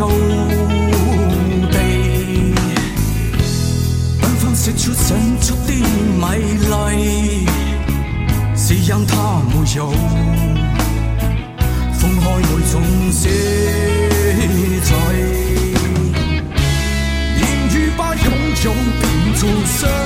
高低缤纷时出神出的美丽是因它没有风开里重种色彩言月把拥有变做失